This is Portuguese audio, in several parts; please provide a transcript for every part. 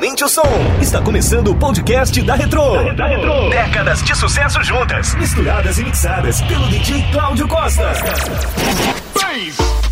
Aumente o som. Está começando o podcast da Retro. Da Retro. Décadas de sucesso juntas. Misturadas e mixadas pelo DJ Cláudio Costa. Bass.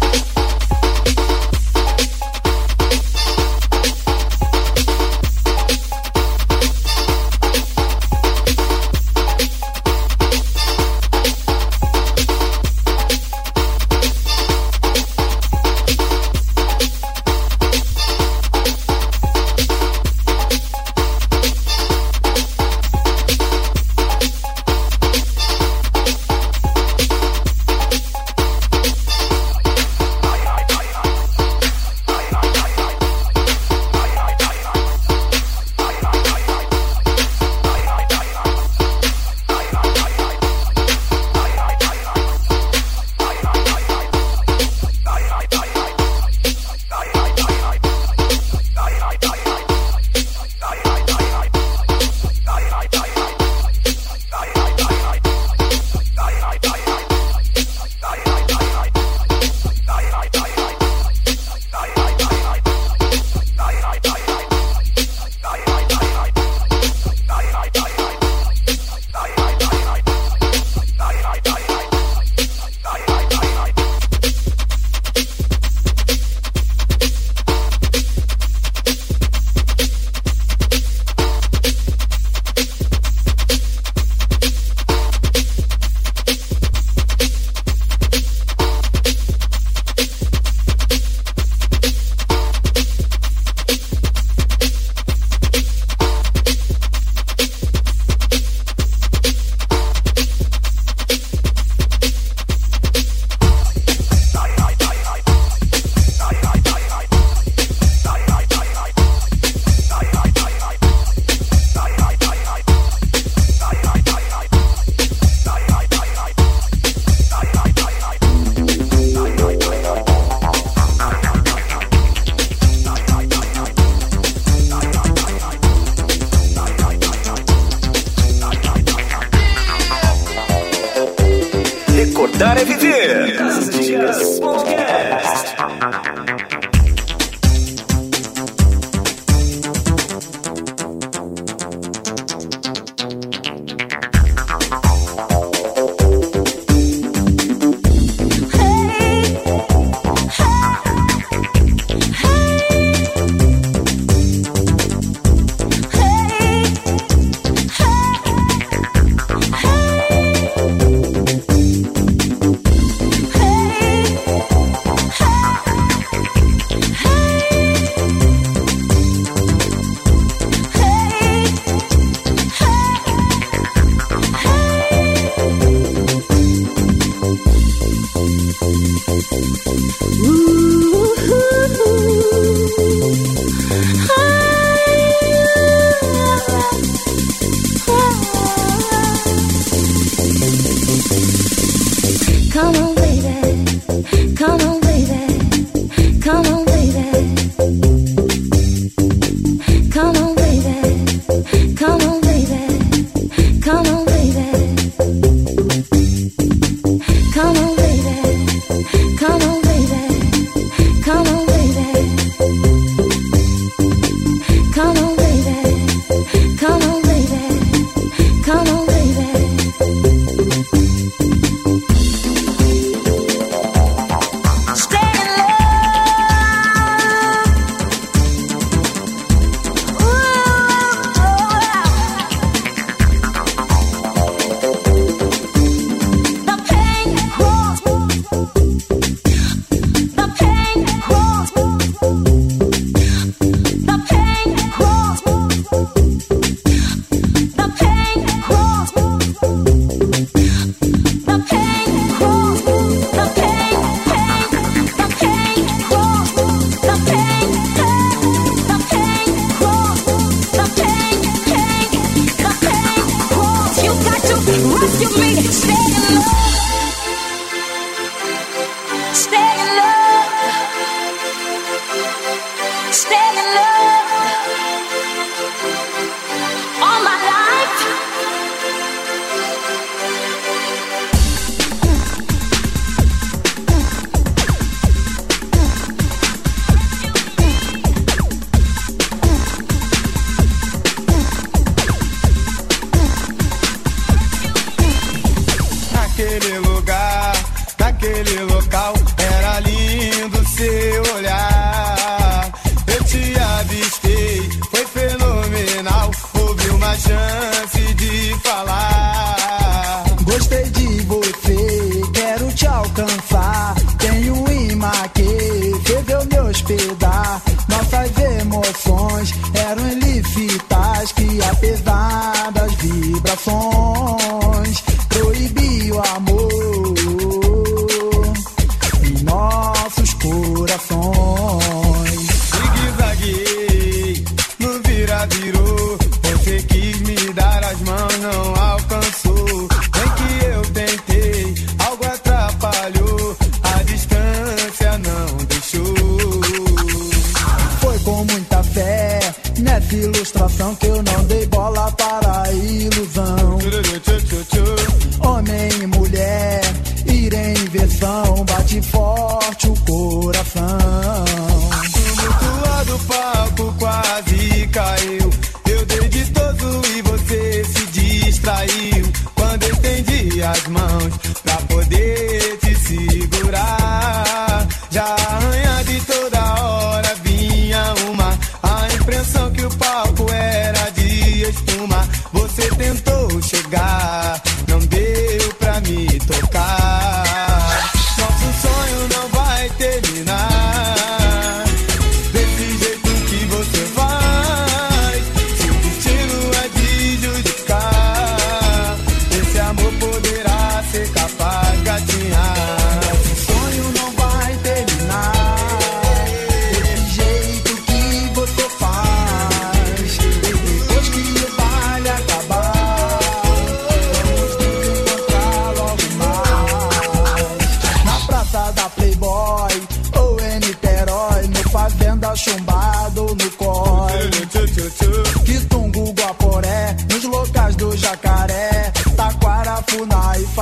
Mm-hmm.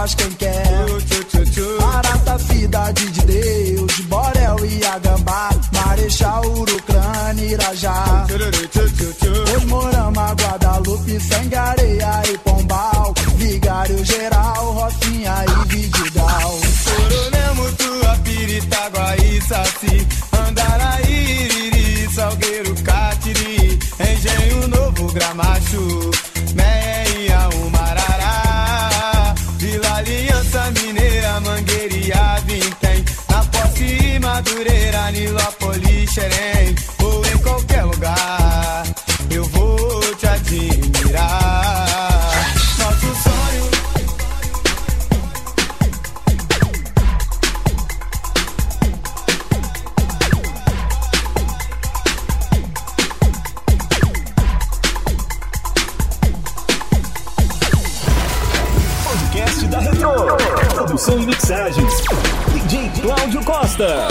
faz quem quer. Barata cidade de Deus. Produção e mixagens. DJ Cláudio Costa.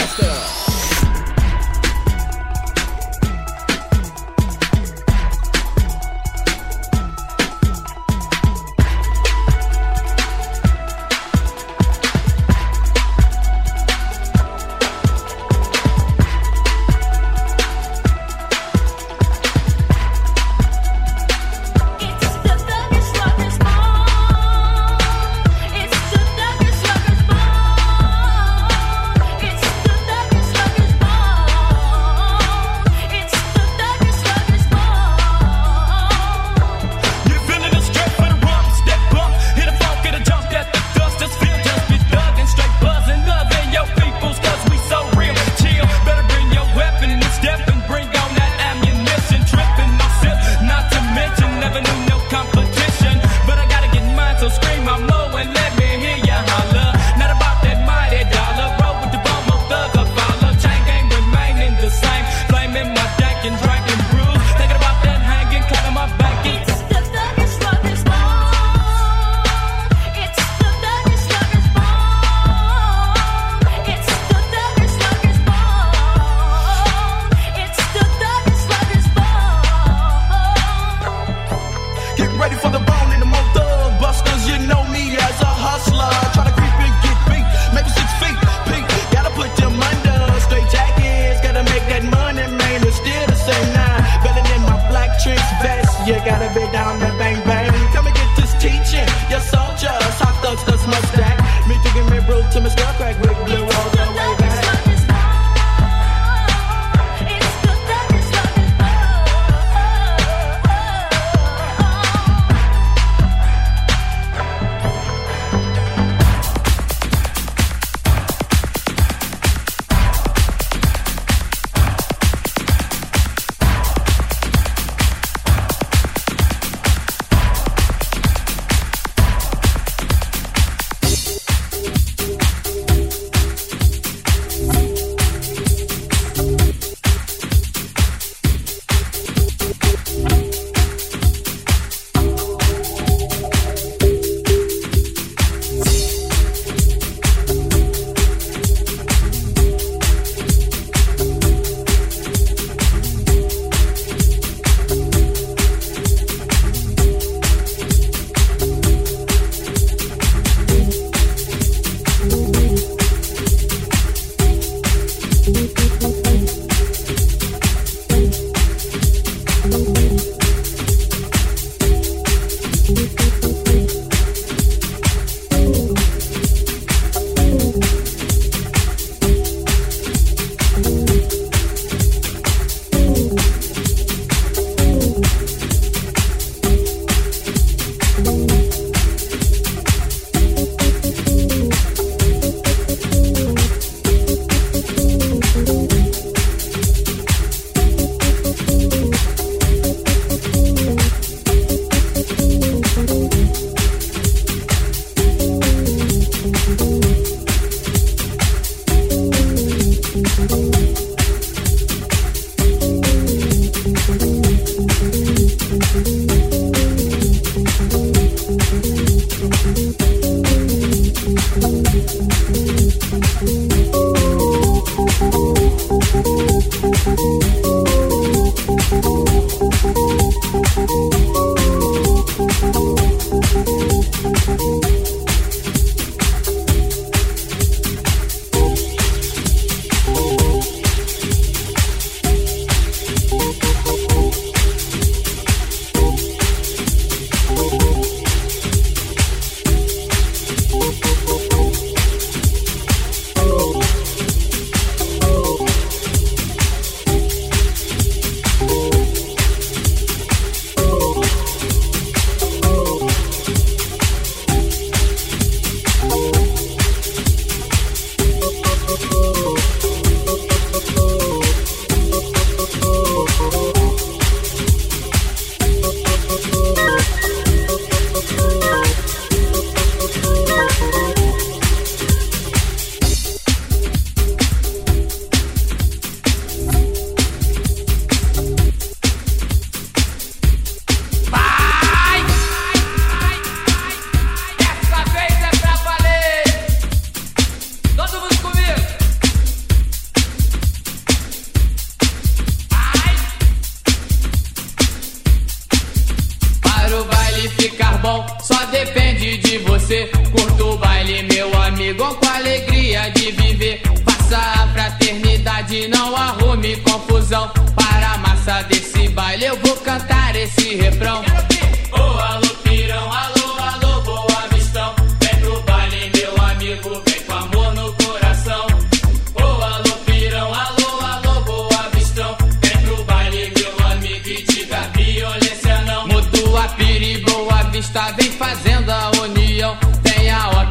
Só depende de você. Curta o baile, meu amigo, com alegria de viver. Faça a fraternidade, não arrume confusão. Para a massa desse baile, eu vou cantar esse refrão.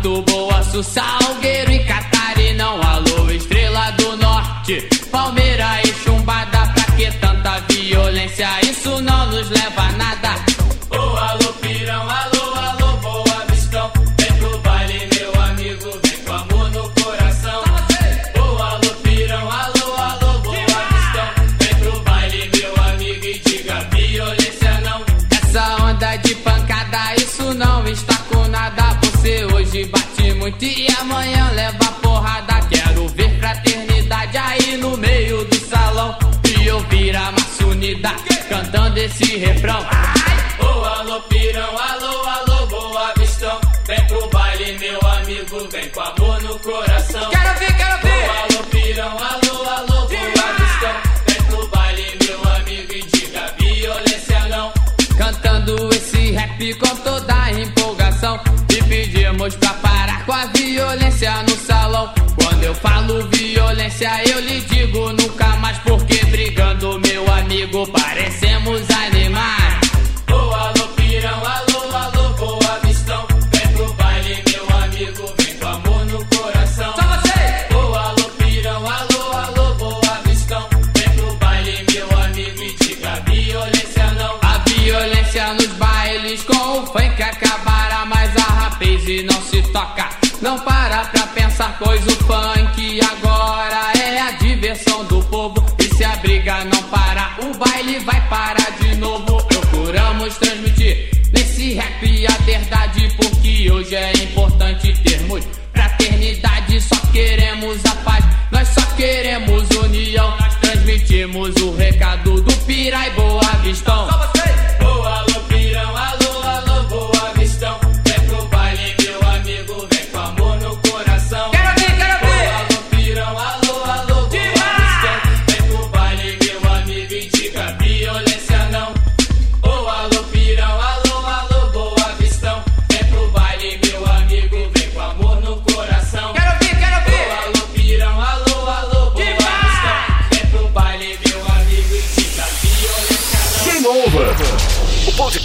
Otto, boa, Salgueiro e Catarinão. Alô, estrela do norte, Palmeira muito e amanhã leva porrada. Quero ver fraternidade aí no meio do salão. E ouvir a massa unida cantando esse refrão. Ô alô, pirão, alô, alô, boa vistão. Vem pro baile, meu amigo, vem com amor no coração. Violência no salão. Quando eu falo violência, eu lhe digo nunca mais. Porque brigando, meu amigo, parecemos animais. Ô alô, pirão, alô, alô, boa vistão. Vem pro baile, meu amigo, vem com amor no coração. Só você! Ô alô, pirão, alô, alô, boa vistão. Vem pro baile, meu amigo, e diga violência não. A violência nos bailes com o funk acabará, mas a rapaz e não se toca. Não para pois o funk agora é a diversão do povo. E se a briga não parar, o baile vai parar de novo. Procuramos transmitir nesse rap a verdade, porque hoje é importante termos fraternidade. Só queremos a paz, nós só queremos união. Nós transmitimos o recado do Pira e Boa Vistão.